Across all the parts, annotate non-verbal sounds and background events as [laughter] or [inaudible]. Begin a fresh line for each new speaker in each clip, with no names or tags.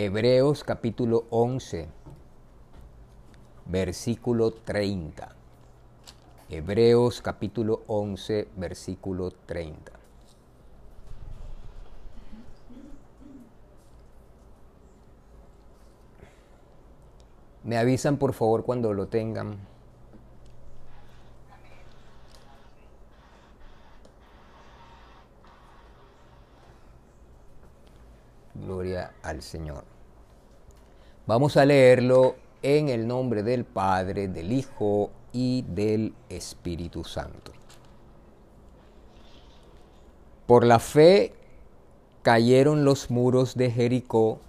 Hebreos capítulo 11, versículo 30. Hebreos capítulo 11, versículo 30. Me avisan por favor cuando lo tengan. Gloria al Señor. Vamos a leerlo en el nombre del Padre, del Hijo y del Espíritu Santo. Por la fe cayeron los muros de Jericó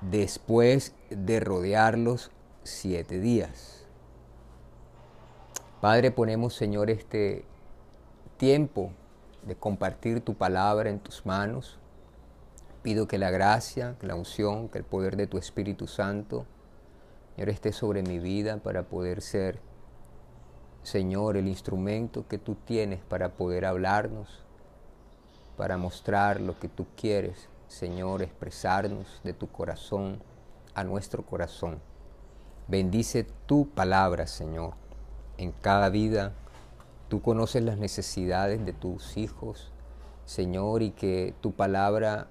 después de rodearlos siete días. Padre, ponemos, Señor, este tiempo de compartir tu palabra en tus manos Pido que la gracia, que la unción, que el poder de tu Espíritu Santo, Señor, esté sobre mi vida para poder ser, Señor, el instrumento que tú tienes para poder hablarnos, para mostrar lo que tú quieres, Señor, expresarnos de tu corazón a nuestro corazón. Bendice tu palabra, Señor, en cada vida. Tú conoces las necesidades de tus hijos, Señor, y que tu palabra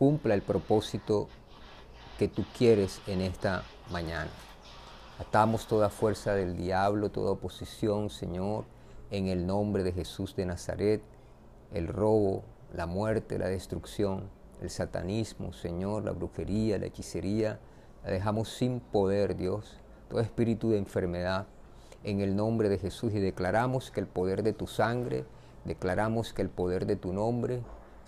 cumpla el propósito que tú quieres en esta mañana. Atamos toda fuerza del diablo, toda oposición, Señor, en el nombre de Jesús de Nazaret, el robo, la muerte, la destrucción, el satanismo, Señor, la brujería, la hechicería, la dejamos sin poder, Dios, todo espíritu de enfermedad, en el nombre de Jesús y declaramos que el poder de tu sangre, declaramos que el poder de tu nombre,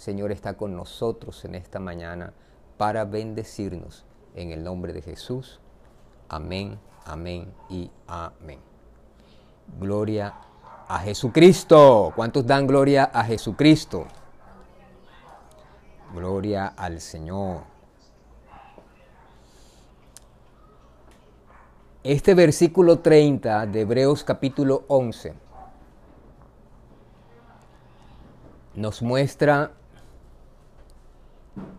Señor está con nosotros en esta mañana para bendecirnos. En el nombre de Jesús. Amén, amén y amén. Gloria a Jesucristo. ¿Cuántos dan gloria a Jesucristo? Gloria al Señor. Este versículo 30 de Hebreos capítulo 11 nos muestra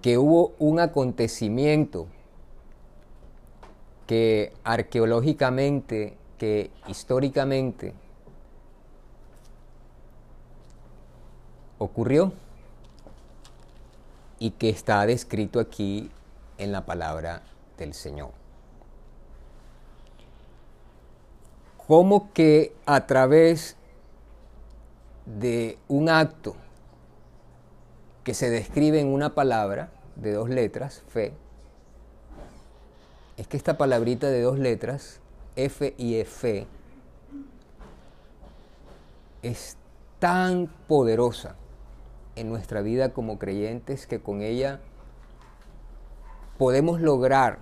que hubo un acontecimiento que arqueológicamente, que históricamente ocurrió y que está descrito aquí en la palabra del Señor. Como que a través de un acto que se describe en una palabra de dos letras, fe, es que esta palabrita de dos letras, F y F, es tan poderosa en nuestra vida como creyentes que con ella podemos lograr,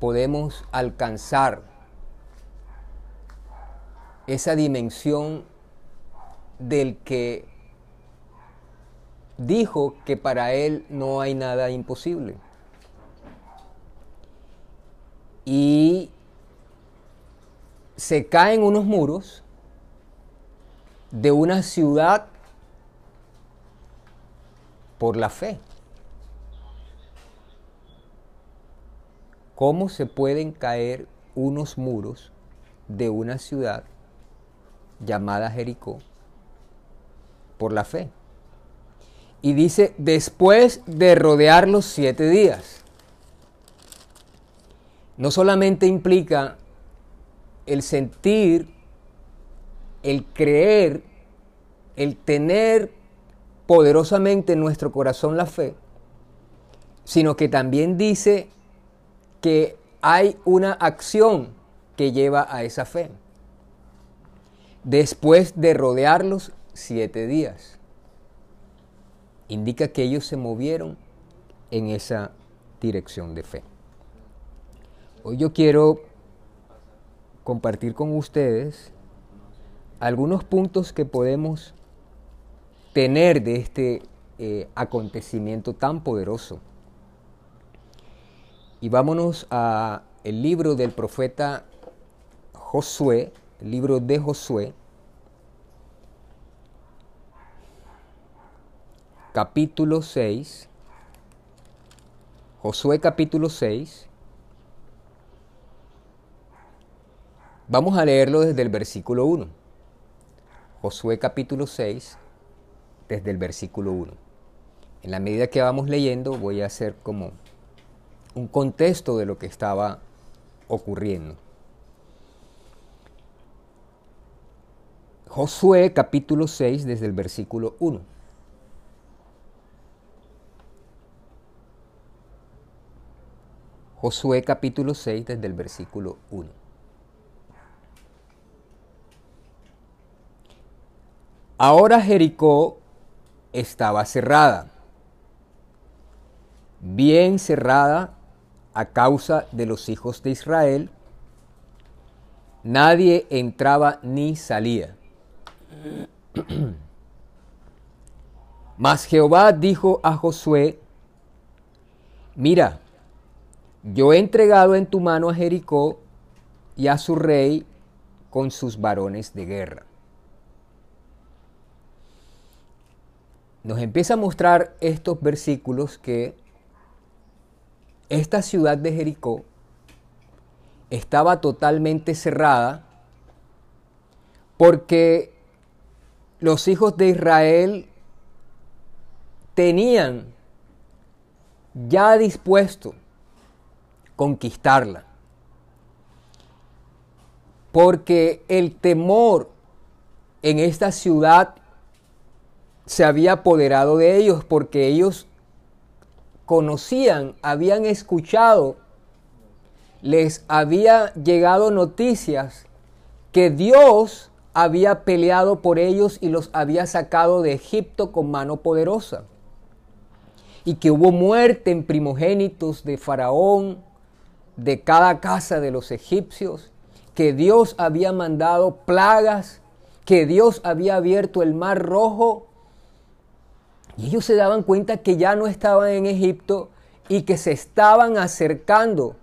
podemos alcanzar esa dimensión del que dijo que para él no hay nada imposible. Y se caen unos muros de una ciudad por la fe. ¿Cómo se pueden caer unos muros de una ciudad llamada Jericó por la fe? Y dice, después de rodear los siete días. No solamente implica el sentir, el creer, el tener poderosamente en nuestro corazón la fe, sino que también dice que hay una acción que lleva a esa fe. Después de rodearlos siete días. Indica que ellos se movieron en esa dirección de fe. Hoy yo quiero compartir con ustedes algunos puntos que podemos tener de este eh, acontecimiento tan poderoso. Y vámonos a el libro del profeta Josué, el libro de Josué, capítulo 6, Josué capítulo 6, vamos a leerlo desde el versículo 1. Josué capítulo 6, desde el versículo 1. En la medida que vamos leyendo voy a hacer como un contexto de lo que estaba ocurriendo. Josué capítulo 6 desde el versículo 1. Josué capítulo 6 desde el versículo 1. Ahora Jericó estaba cerrada, bien cerrada a causa de los hijos de Israel, nadie entraba ni salía. [clears throat] Mas Jehová dijo a Josué, mira, yo he entregado en tu mano a Jericó y a su rey con sus varones de guerra. Nos empieza a mostrar estos versículos que esta ciudad de Jericó estaba totalmente cerrada porque los hijos de Israel tenían ya dispuesto conquistarla. Porque el temor en esta ciudad se había apoderado de ellos, porque ellos conocían, habían escuchado, les había llegado noticias que Dios había peleado por ellos y los había sacado de Egipto con mano poderosa. Y que hubo muerte en primogénitos de Faraón, de cada casa de los egipcios, que Dios había mandado plagas, que Dios había abierto el mar rojo y ellos se daban cuenta que ya no estaban en Egipto y que se estaban acercando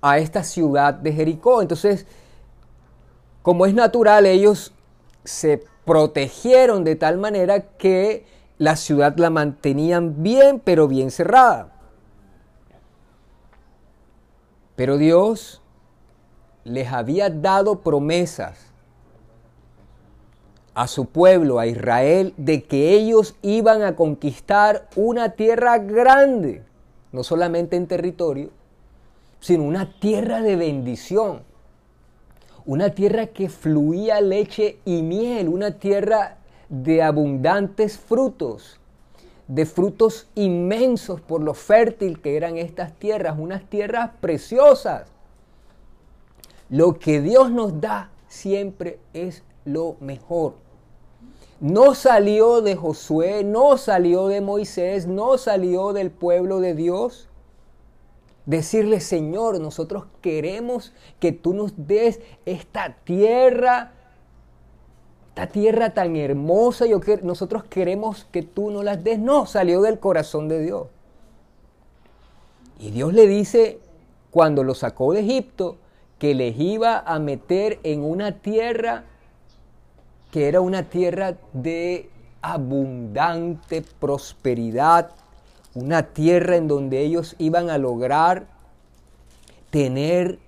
a esta ciudad de Jericó. Entonces, como es natural, ellos se protegieron de tal manera que la ciudad la mantenían bien, pero bien cerrada. Pero Dios les había dado promesas a su pueblo, a Israel, de que ellos iban a conquistar una tierra grande, no solamente en territorio, sino una tierra de bendición, una tierra que fluía leche y miel, una tierra de abundantes frutos, de frutos inmensos por lo fértil que eran estas tierras, unas tierras preciosas. Lo que Dios nos da siempre es lo mejor no salió de Josué, no salió de Moisés, no salió del pueblo de Dios. Decirle, Señor, nosotros queremos que tú nos des esta tierra, esta tierra tan hermosa, yo nosotros queremos que tú nos las des. No, salió del corazón de Dios. Y Dios le dice, cuando lo sacó de Egipto, que les iba a meter en una tierra que era una tierra de abundante prosperidad, una tierra en donde ellos iban a lograr tener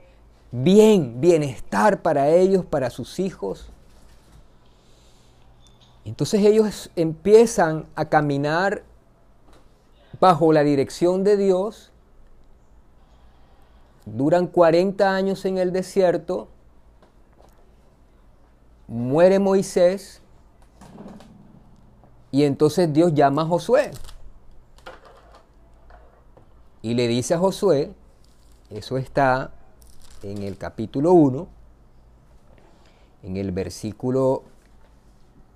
bien, bienestar para ellos, para sus hijos. Entonces ellos empiezan a caminar bajo la dirección de Dios, duran 40 años en el desierto, muere Moisés. Y entonces Dios llama a Josué. Y le dice a Josué, eso está en el capítulo 1, en el versículo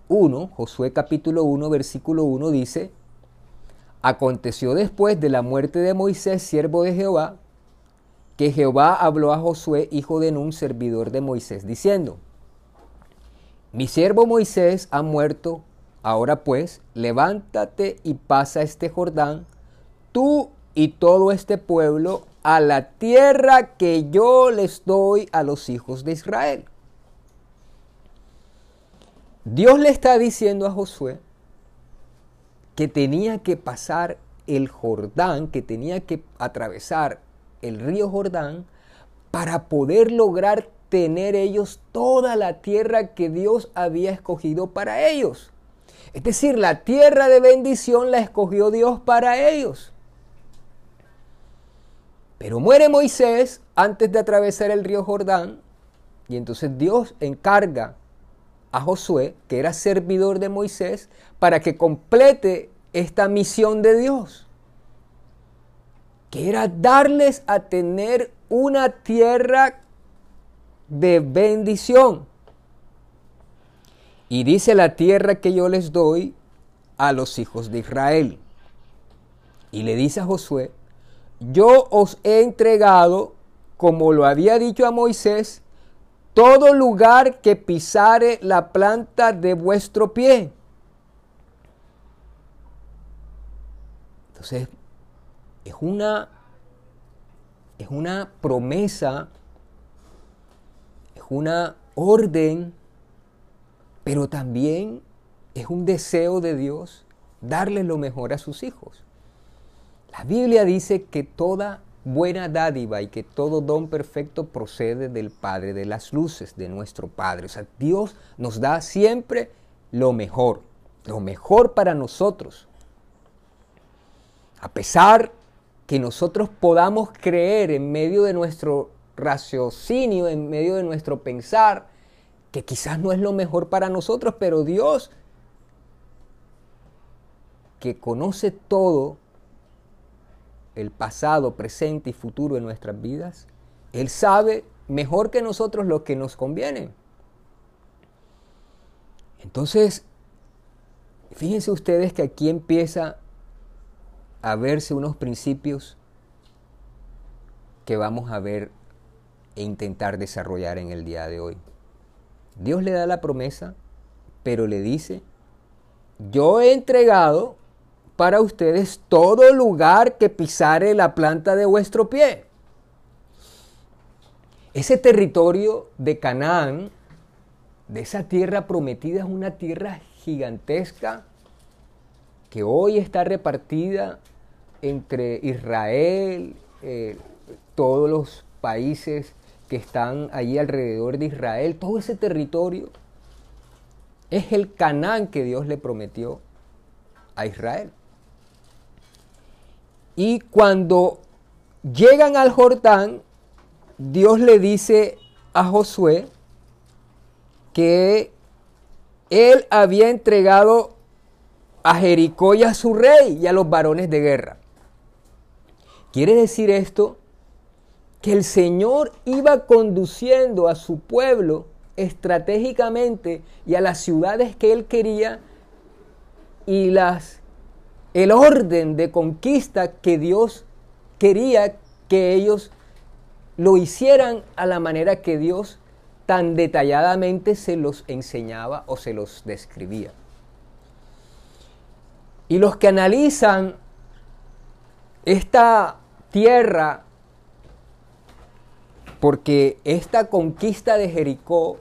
1, Josué capítulo 1, versículo 1 dice, Aconteció después de la muerte de Moisés, siervo de Jehová, que Jehová habló a Josué, hijo de Nun, servidor de Moisés, diciendo, Mi siervo Moisés ha muerto, ahora pues, levántate y pasa este Jordán, tú y todo este pueblo, a la tierra que yo les doy a los hijos de Israel. Dios le está diciendo a Josué que tenía que pasar el Jordán, que tenía que atravesar el río Jordán para poder lograr tener ellos toda la tierra que Dios había escogido para ellos. Es decir, la tierra de bendición la escogió Dios para ellos. Pero muere Moisés antes de atravesar el río Jordán y entonces Dios encarga a Josué, que era servidor de Moisés, para que complete esta misión de Dios, que era darles a tener una tierra de bendición. Y dice la tierra que yo les doy a los hijos de Israel. Y le dice a Josué, yo os he entregado, como lo había dicho a Moisés, todo lugar que pisare la planta de vuestro pie. Entonces, es una, es una promesa, es una orden, pero también es un deseo de Dios darle lo mejor a sus hijos. La Biblia dice que toda buena dádiva y que todo don perfecto procede del Padre de las luces, de nuestro Padre. O sea, Dios nos da siempre lo mejor, lo mejor para nosotros. A pesar que nosotros podamos creer en medio de nuestro raciocinio, en medio de nuestro pensar, que quizás no es lo mejor para nosotros, pero Dios, que conoce todo, el pasado, presente y futuro de nuestras vidas, Él sabe mejor que nosotros lo que nos conviene. Entonces, fíjense ustedes que aquí empieza a verse unos principios que vamos a ver e intentar desarrollar en el día de hoy. Dios le da la promesa, pero le dice, yo he entregado para ustedes todo lugar que pisare la planta de vuestro pie. Ese territorio de Canaán, de esa tierra prometida, es una tierra gigantesca que hoy está repartida entre Israel, eh, todos los países que están allí alrededor de Israel, todo ese territorio es el Canaán que Dios le prometió a Israel. Y cuando llegan al Jordán, Dios le dice a Josué que él había entregado a Jericó y a su rey y a los varones de guerra. Quiere decir esto que el Señor iba conduciendo a su pueblo estratégicamente y a las ciudades que él quería y las el orden de conquista que Dios quería que ellos lo hicieran a la manera que Dios tan detalladamente se los enseñaba o se los describía. Y los que analizan esta tierra, porque esta conquista de Jericó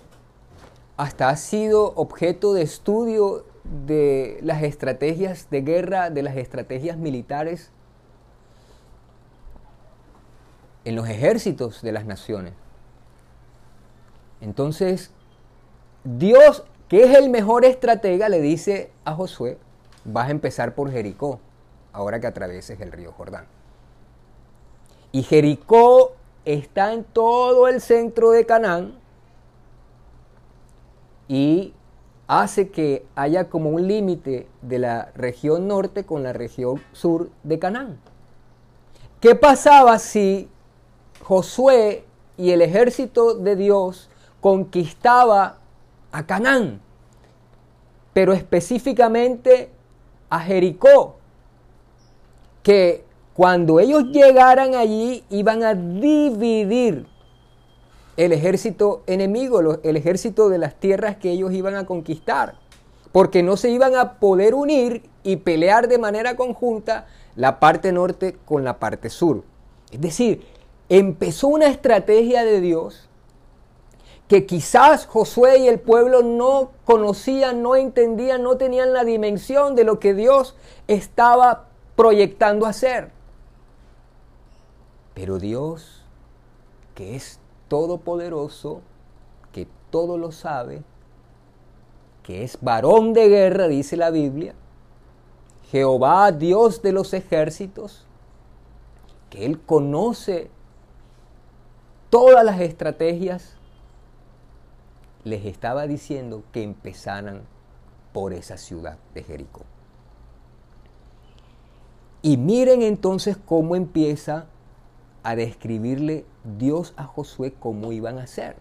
hasta ha sido objeto de estudio de las estrategias de guerra, de las estrategias militares en los ejércitos de las naciones. Entonces, Dios, que es el mejor estratega, le dice a Josué, vas a empezar por Jericó, ahora que atravieses el río Jordán. Y Jericó está en todo el centro de Canaán y hace que haya como un límite de la región norte con la región sur de Canaán. ¿Qué pasaba si Josué y el ejército de Dios conquistaba a Canaán? pero específicamente a Jericó, que cuando ellos llegaran allí iban a dividir el ejército enemigo, el ejército de las tierras que ellos iban a conquistar, porque no se iban a poder unir y pelear de manera conjunta la parte norte con la parte sur. Es decir, empezó una estrategia de Dios que quizás Josué y el pueblo no conocían, no entendían, no tenían la dimensión de lo que Dios estaba proyectando hacer. Pero Dios, que es todopoderoso, que todo lo sabe, que es varón de guerra, dice la Biblia, Jehová, Dios de los ejércitos, que Él conoce todas las estrategias, les estaba diciendo que empezaran por esa ciudad de Jericó. Y miren entonces cómo empieza a describirle Dios a Josué cómo iban a hacer.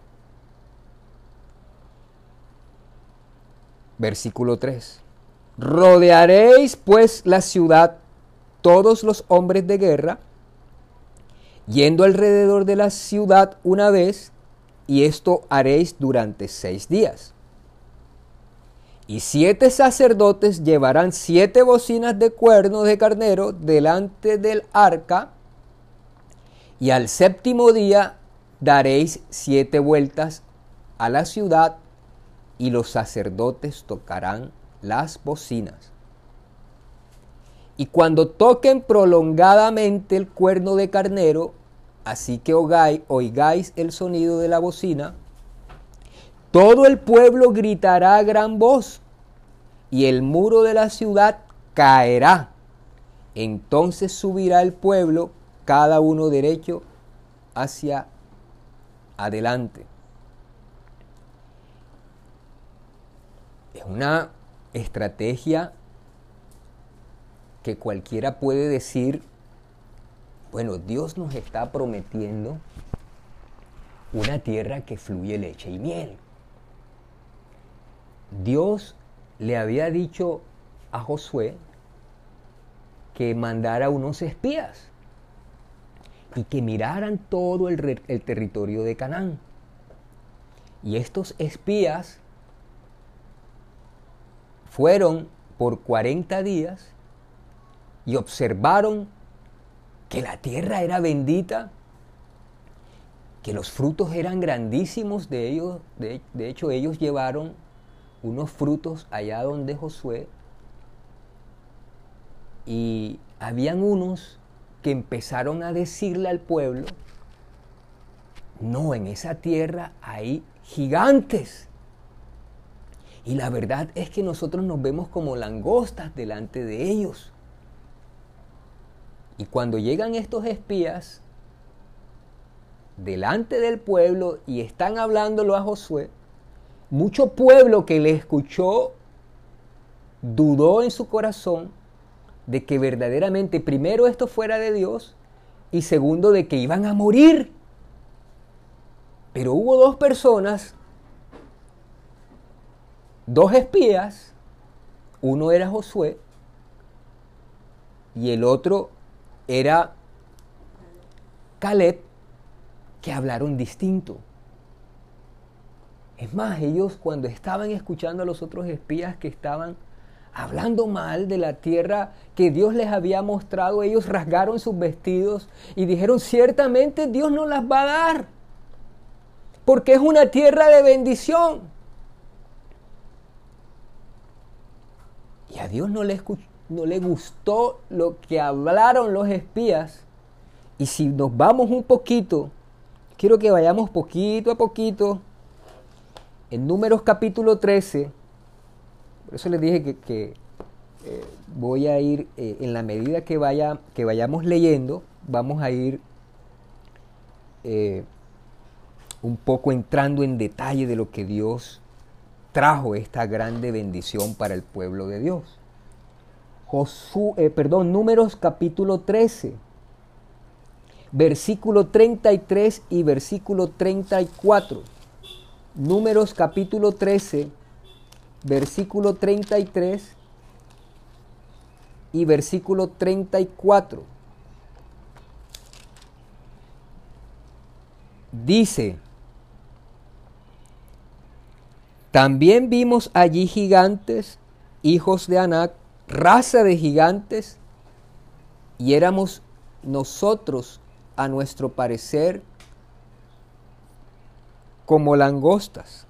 Versículo 3. Rodearéis pues la ciudad todos los hombres de guerra, yendo alrededor de la ciudad una vez, y esto haréis durante seis días. Y siete sacerdotes llevarán siete bocinas de cuernos de carnero delante del arca, y al séptimo día daréis siete vueltas a la ciudad, y los sacerdotes tocarán las bocinas. Y cuando toquen prolongadamente el cuerno de carnero, así que oigáis el sonido de la bocina, todo el pueblo gritará a gran voz y el muro de la ciudad caerá. Entonces subirá el pueblo cada uno derecho hacia adelante. Es una estrategia que cualquiera puede decir, bueno, Dios nos está prometiendo una tierra que fluye leche y miel. Dios le había dicho a Josué que mandara unos espías y que miraran todo el, territorio de Canaán. Y estos espías fueron por 40 días y observaron que la tierra era bendita, que los frutos eran grandísimos de ellos. De, de, hecho, ellos llevaron unos frutos allá donde Josué y habían unos que empezaron a decirle al pueblo, no, en esa tierra hay gigantes. Y la verdad es que nosotros nos vemos como langostas delante de ellos. Y cuando llegan estos espías delante del pueblo y están hablándolo a Josué, mucho pueblo que le escuchó dudó en su corazón de que verdaderamente primero esto fuera de Dios y segundo de que iban a morir. Pero hubo dos personas, dos espías, uno era Josué y el otro era Caleb, que hablaron distinto. Es más, ellos cuando estaban escuchando a los otros espías que estaban hablando mal de la tierra que Dios les había mostrado, ellos rasgaron sus vestidos y dijeron, ciertamente Dios no las va a dar, porque es una tierra de bendición. Y a Dios no le, no le gustó lo que hablaron los espías. Y si nos vamos un poquito, quiero que vayamos poquito a poquito, en números capítulo 13, por eso les dije que, eh, voy a ir, eh, en la medida que, vaya, que vayamos leyendo, vamos a ir eh, un poco entrando en detalle de lo que Dios trajo esta grande bendición para el pueblo de Dios. perdón, números capítulo 13, versículo 33 y versículo 34. Números capítulo 13 versículo 33 y versículo 34. Dice, también vimos allí gigantes, hijos de Anac, raza de gigantes, y éramos nosotros, a nuestro parecer, como langostas.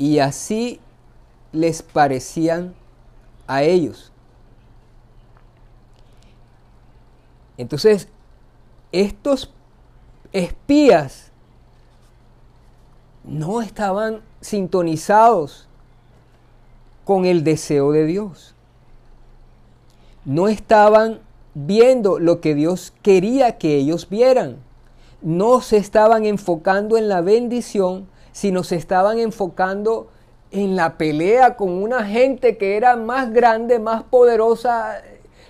Y así les parecían a ellos. Entonces, estos espías no estaban sintonizados con el deseo de Dios. No estaban viendo lo que Dios quería que ellos vieran. No se estaban enfocando en la bendición, sino se estaban enfocando en la pelea con una gente que era más grande, más poderosa,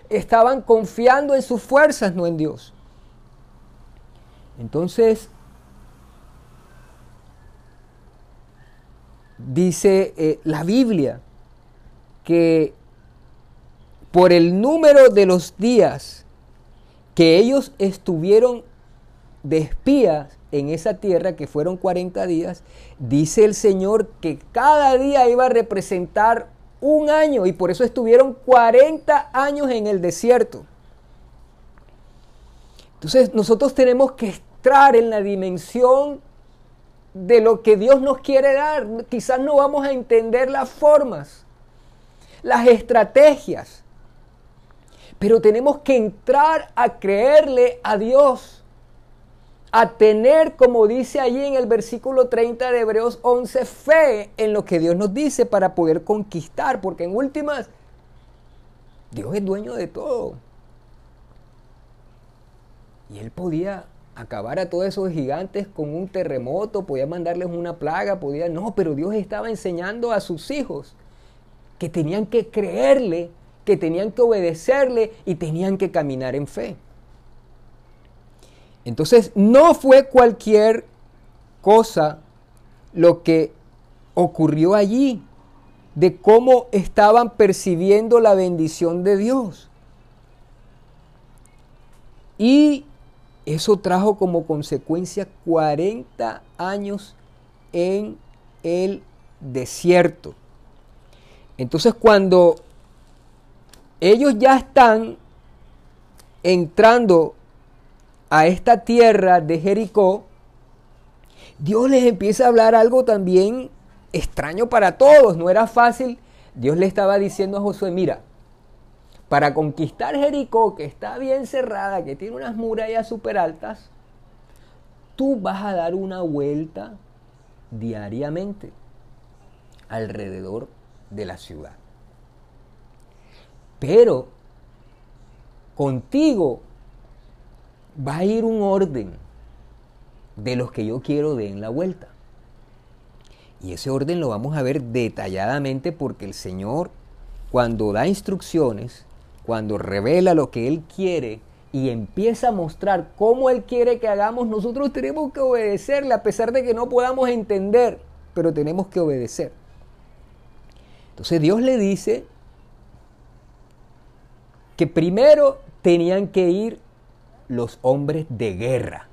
estaban confiando en sus fuerzas, no en Dios. Entonces, dice eh, la Biblia que por el número de los días que ellos estuvieron de espías, en esa tierra, que fueron 40 días, dice el Señor que cada día iba a representar un año y por eso estuvieron 40 años en el desierto. Entonces nosotros tenemos que entrar en la dimensión de lo que Dios nos quiere dar. Quizás no vamos a entender las formas, las estrategias, pero tenemos que entrar a creerle a Dios a tener, como dice allí en el versículo 30 de Hebreos 11, fe en lo que Dios nos dice para poder conquistar, porque en últimas, Dios es dueño de todo. Y Él podía acabar a todos esos gigantes con un terremoto, podía mandarles una plaga, podía... No, pero Dios estaba enseñando a sus hijos que tenían que creerle, que tenían que obedecerle y tenían que caminar en fe. Entonces, no fue cualquier cosa lo que ocurrió allí, de cómo estaban percibiendo la bendición de Dios. Y eso trajo como consecuencia 40 años en el desierto. Entonces cuando ellos ya están entrando a esta tierra de Jericó, Dios les empieza a hablar algo también extraño para todos. No era fácil. Dios le estaba diciendo a Josué, mira, para conquistar Jericó, que está bien cerrada, que tiene unas murallas súper altas, tú vas a dar una vuelta diariamente alrededor de la ciudad. Pero contigo va a ir un orden de los que yo quiero den la vuelta. Y ese orden lo vamos a ver detalladamente porque el Señor, cuando da instrucciones, cuando revela lo que Él quiere y empieza a mostrar cómo Él quiere que hagamos, nosotros tenemos que obedecerle a pesar de que no podamos entender, pero tenemos que obedecer. Entonces Dios le dice que primero tenían que ir los hombres de guerra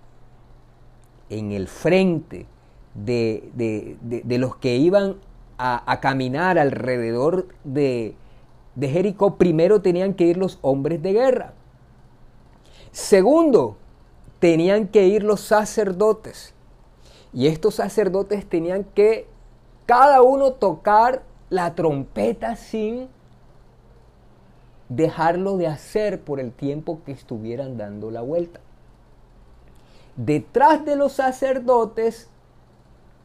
en el frente de, los que iban a, caminar alrededor de, de Jericó, primero tenían que ir los hombres de guerra. Segundo, tenían que ir los sacerdotes. Y estos sacerdotes tenían que cada uno tocar la trompeta sin dejarlo de hacer por el tiempo que estuvieran dando la vuelta. Detrás de los sacerdotes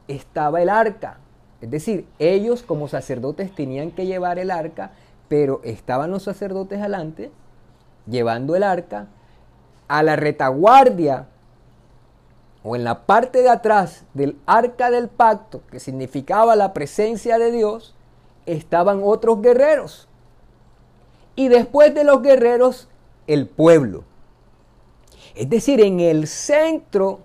estaba el arca. Es decir, ellos como sacerdotes tenían que llevar el arca, pero estaban los sacerdotes adelante llevando el arca. A la retaguardia o en la parte de atrás del arca del pacto, que significaba la presencia de Dios, estaban otros guerreros y después de los guerreros, el pueblo. Es decir, en el centro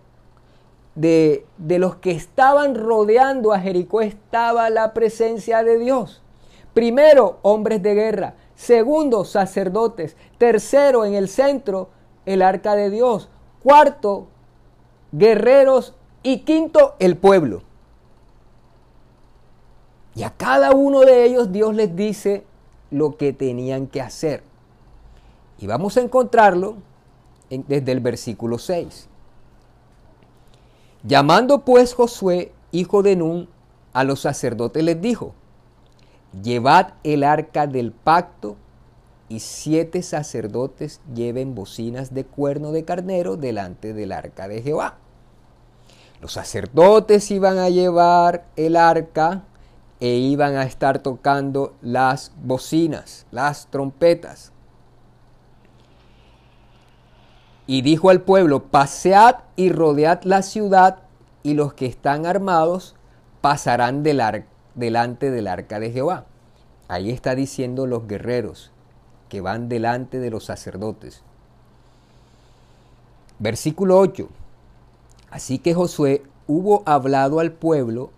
de, de los que estaban rodeando a Jericó estaba la presencia de Dios. Primero, hombres de guerra. Segundo, sacerdotes. Tercero, en el centro, el arca de Dios. Cuarto, guerreros. Y quinto, el pueblo. Y a cada uno de ellos Dios les dice lo que tenían que hacer. Y vamos a encontrarlo desde el versículo 6. Llamando pues Josué, hijo de Nun, a los sacerdotes les dijo, Llevad el arca del pacto y siete sacerdotes lleven bocinas de cuerno de carnero delante del arca de Jehová. Los sacerdotes iban a llevar el arca e iban a estar tocando las bocinas, las trompetas. Y dijo al pueblo, pasead y rodead la ciudad y los que están armados pasarán delante del arca de Jehová. Ahí está diciendo los guerreros que van delante de los sacerdotes. Versículo 8. Así que Josué hubo hablado al pueblo,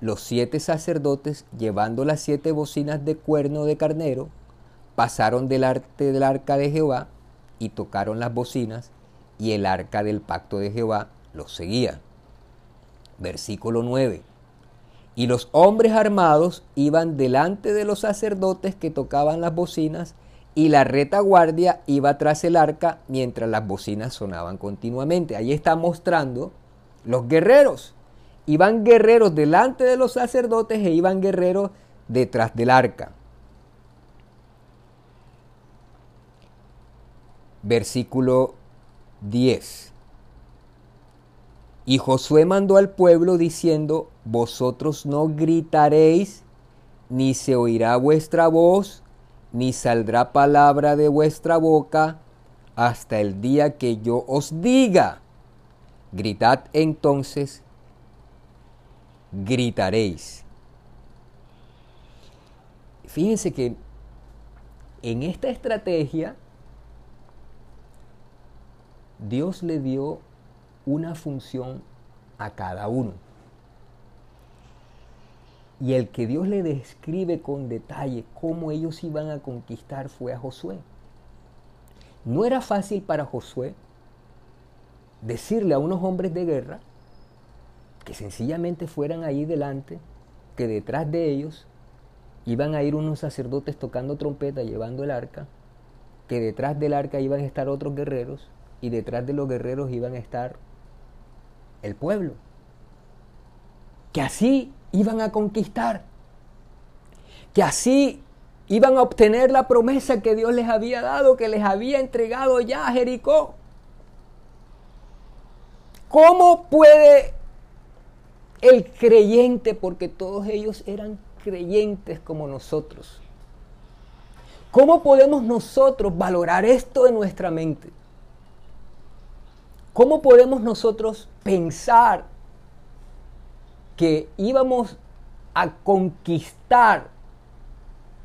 los siete sacerdotes, llevando las siete bocinas de cuerno de carnero, pasaron delante del arca de Jehová y tocaron las bocinas, y el arca del pacto de Jehová los seguía. Versículo 9. Y los hombres armados iban delante de los sacerdotes que tocaban las bocinas y la retaguardia iba tras el arca mientras las bocinas sonaban continuamente. Ahí está mostrando los guerreros. Iban guerreros delante de los sacerdotes e iban guerreros detrás del arca. Versículo 10. Y Josué mandó al pueblo diciendo, vosotros no gritaréis, ni se oirá vuestra voz, ni saldrá palabra de vuestra boca, hasta el día que yo os diga. Gritad entonces, gritaréis. Fíjense que en esta estrategia Dios le dio una función a cada uno. Y el que Dios le describe con detalle cómo ellos iban a conquistar fue a Josué. No era fácil para Josué decirle a unos hombres de guerra que sencillamente fueran ahí delante, que detrás de ellos iban a ir unos sacerdotes tocando trompeta llevando el arca, que detrás del arca iban a estar otros guerreros y detrás de los guerreros iban a estar el pueblo. Que así iban a conquistar. Que así iban a obtener la promesa que Dios les había dado, que les había entregado ya a Jericó. ¿Cómo puede el creyente, porque todos ellos eran creyentes como nosotros, cómo podemos nosotros valorar esto en nuestra mente? ¿Cómo podemos nosotros pensar que íbamos a conquistar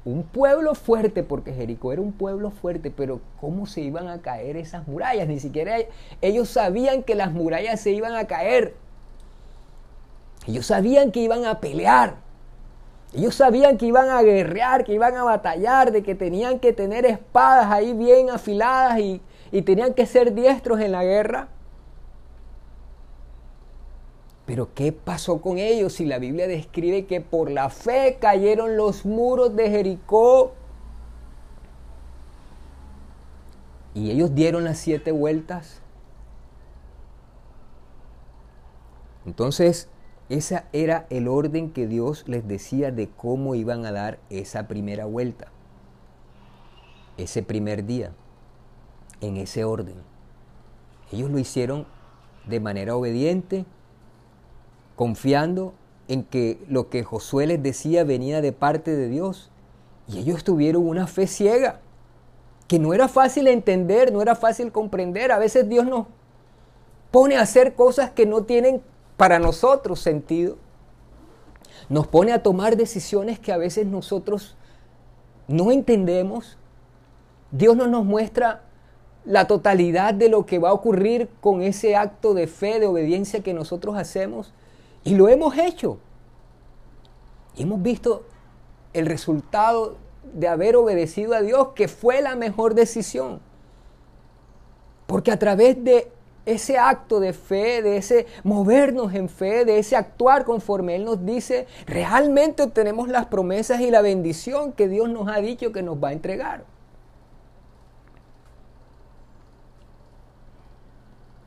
un pueblo fuerte, porque Jericó era un pueblo fuerte, pero ¿cómo se iban a caer esas murallas? Ni siquiera ellos sabían que las murallas se iban a caer. Ellos sabían que iban a pelear. Ellos sabían que iban a guerrear, que iban a batallar, de que tenían que tener espadas ahí bien afiladas y, y tenían que ser diestros en la guerra. Pero ¿qué pasó con ellos si la Biblia describe que por la fe cayeron los muros de Jericó? Y ellos dieron las siete vueltas. Entonces, ese era el orden que Dios les decía de cómo iban a dar esa primera vuelta. Ese primer día. En ese orden. Ellos lo hicieron de manera obediente confiando en que lo que Josué les decía venía de parte de Dios. Y ellos tuvieron una fe ciega, que no era fácil entender, no era fácil comprender. A veces Dios nos pone a hacer cosas que no tienen para nosotros sentido. Nos pone a tomar decisiones que a veces nosotros no entendemos. Dios no nos muestra la totalidad de lo que va a ocurrir con ese acto de fe, de obediencia que nosotros hacemos. Y lo hemos hecho. Y hemos visto el resultado de haber obedecido a Dios, que fue la mejor decisión. Porque a través de ese acto de fe, de ese movernos en fe, de ese actuar conforme Él nos dice, realmente obtenemos las promesas y la bendición que Dios nos ha dicho que nos va a entregar.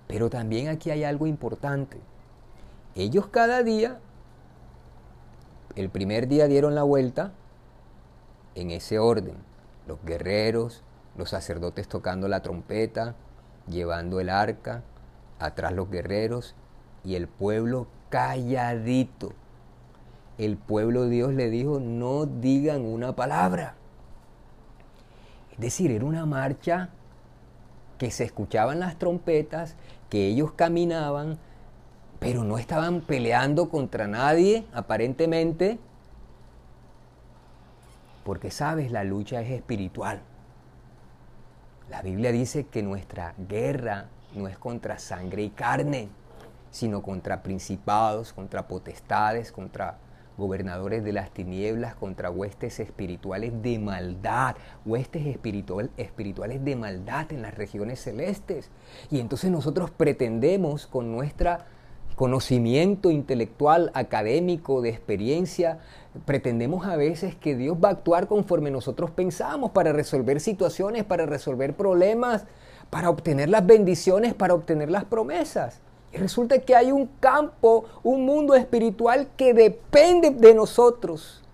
Pero también aquí hay algo importante. Ellos cada día, el primer día dieron la vuelta en ese orden. Los guerreros, los sacerdotes tocando la trompeta, llevando el arca, atrás los guerreros y el pueblo calladito. El pueblo Dios le dijo, no digan una palabra. Es decir, era una marcha que se escuchaban las trompetas, que ellos caminaban, pero no estaban peleando contra nadie, aparentemente, porque sabes, la lucha es espiritual. La Biblia dice que nuestra guerra no es contra sangre y carne, sino contra principados, contra potestades, contra gobernadores de las tinieblas, contra huestes espirituales de maldad, huestes espiritual, espirituales de maldad en las regiones celestes. Y entonces nosotros pretendemos con nuestro conocimiento intelectual, académico, de experiencia, pretendemos a veces que Dios va a actuar conforme nosotros pensamos para resolver situaciones, para resolver problemas, para obtener las bendiciones, para obtener las promesas. Y resulta que hay un campo, un mundo espiritual que depende de nosotros.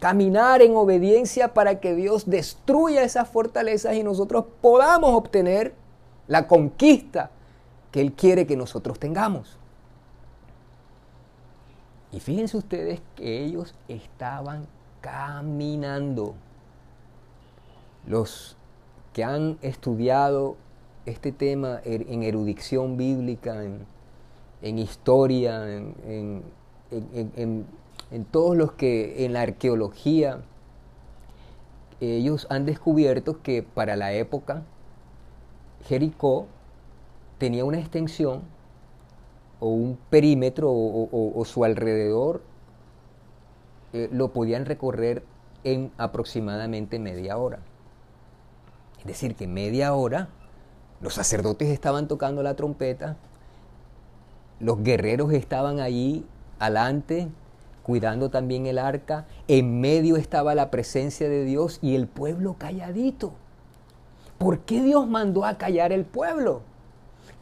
Caminar en obediencia para que Dios destruya esas fortalezas y nosotros podamos obtener la conquista que Él quiere que nosotros tengamos. Y fíjense ustedes que ellos estaban caminando. Los que han estudiado este tema er, en erudición bíblica, en, historia, en, todos los que en la arqueología, ellos han descubierto que para la época Jericó tenía una extensión o un perímetro o, su alrededor eh, lo podían recorrer en aproximadamente media hora. Es decir, que media hora los sacerdotes estaban tocando la trompeta, los guerreros estaban allí adelante cuidando también el arca, en medio estaba la presencia de Dios y el pueblo calladito. ¿Por qué Dios mandó a callar el pueblo?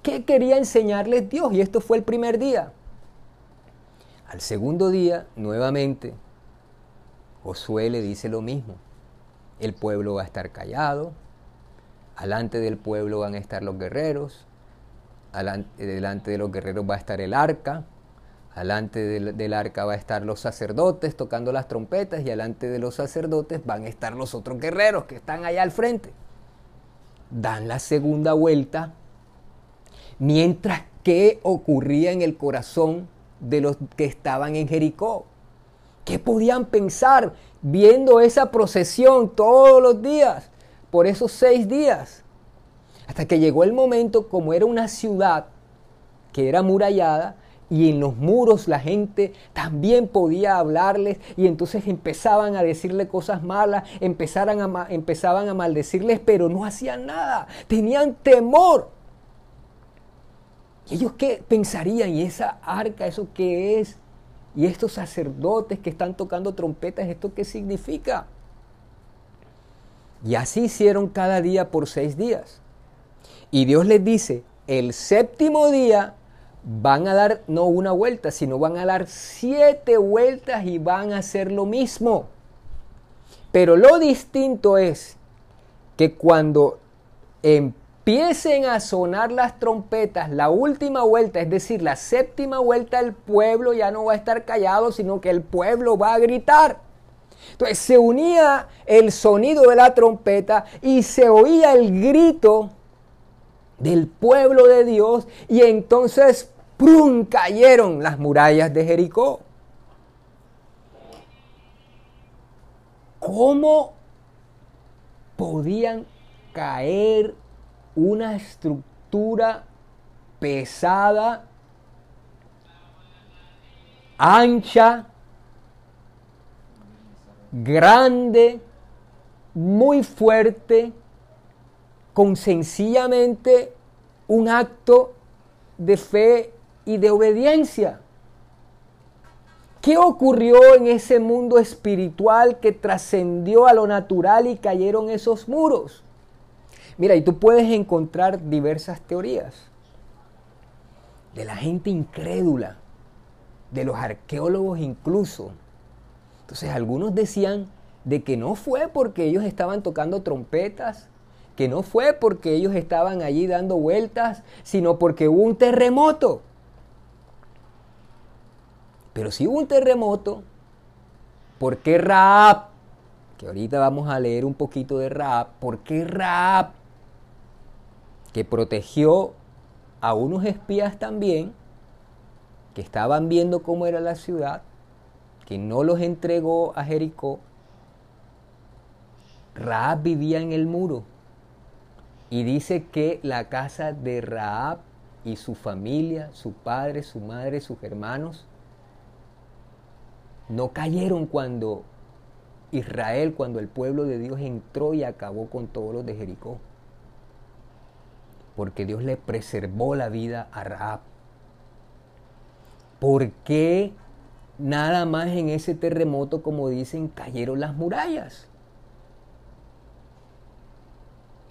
¿Qué quería enseñarles Dios? Y esto fue el primer día. Al segundo día, nuevamente, Josué le dice lo mismo. El pueblo va a estar callado, Alante del pueblo van a estar los guerreros, delante de los guerreros va a estar el arca, alante del, del, arca va a estar los sacerdotes tocando las trompetas y alante de los sacerdotes van a estar los otros guerreros que están allá al frente. Dan la segunda vuelta, mientras que ocurría en el corazón de los que estaban en Jericó. ¿Qué podían pensar viendo esa procesión todos los días? por esos seis días. Hasta que llegó el momento, como era una ciudad que era murallada, y en los muros la gente también podía hablarles y entonces empezaban a decirle cosas malas, a, empezaban a maldecirles, pero no hacían nada, tenían temor. ¿Y ellos qué pensarían? ¿Y esa arca, eso qué es? ¿Y estos sacerdotes que están tocando trompetas, esto qué significa? Y así hicieron cada día por seis días. Y Dios les dice, el séptimo día van a dar no una vuelta, sino van a dar siete vueltas y van a hacer lo mismo. Pero lo distinto es que cuando empiecen a sonar las trompetas, la última vuelta, es decir, la séptima vuelta, el pueblo ya no va a estar callado, sino que el pueblo va a gritar. Entonces se unía el sonido de la trompeta y se oía el grito del pueblo de Dios y entonces ¡prum! cayeron las murallas de Jericó. ¿Cómo podían caer una estructura pesada, ancha, grande, muy fuerte, con sencillamente un acto de fe y de obediencia. ¿Qué ocurrió en ese mundo espiritual que trascendió a lo natural y cayeron esos muros? Mira, y tú puedes encontrar diversas teorías de la gente incrédula, de los arqueólogos incluso. Entonces algunos decían de que no fue porque ellos estaban tocando trompetas, que no fue porque ellos estaban allí dando vueltas, sino porque hubo un terremoto. Pero si hubo un terremoto, ¿por qué Raab? Que ahorita vamos a leer un poquito de Raab. ¿Por qué Raab, que protegió a unos espías también, que estaban viendo cómo era la ciudad, que no los entregó a Jericó, Raab vivía en el muro. Y dice que la casa de Raab y su familia, su padre, su madre, sus hermanos, no cayeron cuando Israel, cuando el pueblo de Dios entró y acabó con todos los de Jericó. Porque Dios le preservó la vida a Raab. ¿Por qué nada más en ese terremoto, como dicen, cayeron las murallas?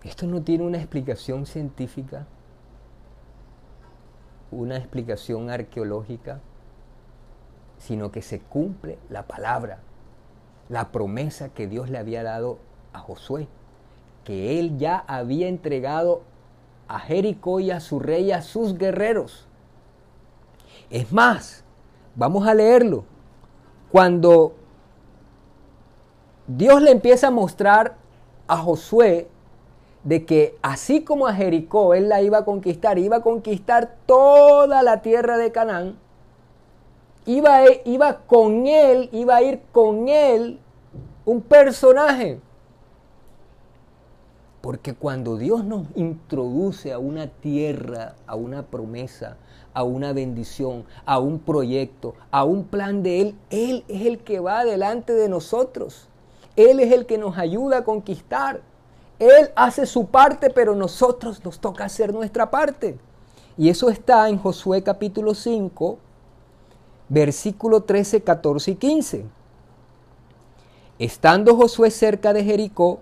Esto no tiene una explicación científica, una explicación arqueológica sino que se cumple la palabra, la promesa que Dios le había dado a Josué, que él ya había entregado a Jericó y a su rey y a sus guerreros. Es más, vamos a leerlo. Cuando Dios le empieza a mostrar a Josué de que así como a Jericó él la iba a conquistar, iba a conquistar toda la tierra de Canaán, iba, iba con él, iba a ir con él un personaje. Porque cuando Dios nos introduce a una tierra, a una promesa, a una bendición, a un proyecto, a un plan de Él, Él es el que va delante de nosotros. Él es el que nos ayuda a conquistar. Él hace su parte, pero nosotros nos toca hacer nuestra parte. Y eso está en Josué capítulo 5, versículo 13, 14 y 15. Estando Josué cerca de Jericó,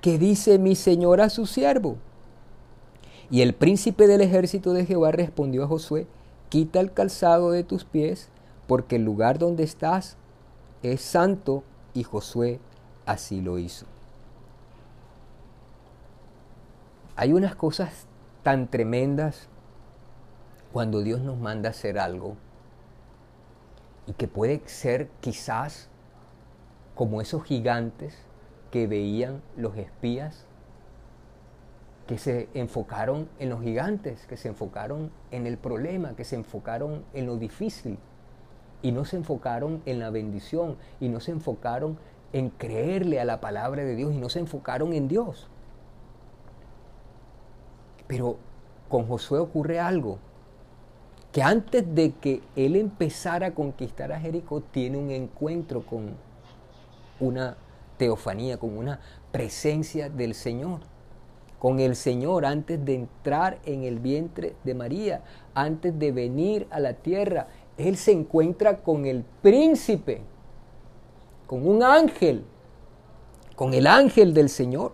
¿qué dice mi señor a su siervo? Y el príncipe del ejército de Jehová respondió a Josué, quita el calzado de tus pies, porque el lugar donde estás es santo, y Josué así lo hizo. Hay unas cosas tan tremendas cuando Dios nos manda hacer algo y que puede ser quizás como esos gigantes que veían los espías, que se enfocaron en los gigantes, que se enfocaron en el problema, que se enfocaron en lo difícil y no se enfocaron en la bendición y no se enfocaron en creerle a la palabra de Dios y no se enfocaron en Dios. Pero con Josué ocurre algo que antes de que él empezara a conquistar a Jericó, tiene un encuentro con una teofanía, con una presencia del Señor. Con el Señor antes de entrar en el vientre de María, antes de venir a la tierra, él se encuentra con el príncipe, con un ángel, con el ángel del Señor.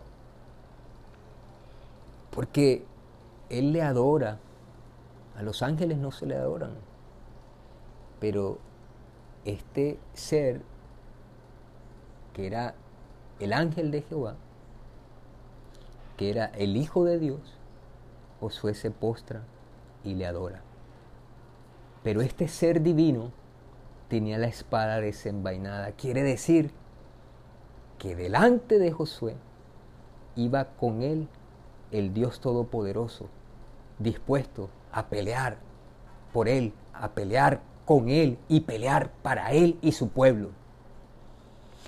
Porque él le adora, a los ángeles no se le adoran, pero este ser, que era el ángel de Jehová, que era el Hijo de Dios, Josué se postra y le adora. Pero este ser divino tenía la espada desenvainada. Quiere decir que delante de Josué iba con él el Dios Todopoderoso, dispuesto a pelear por él, a pelear con él y pelear para él y su pueblo.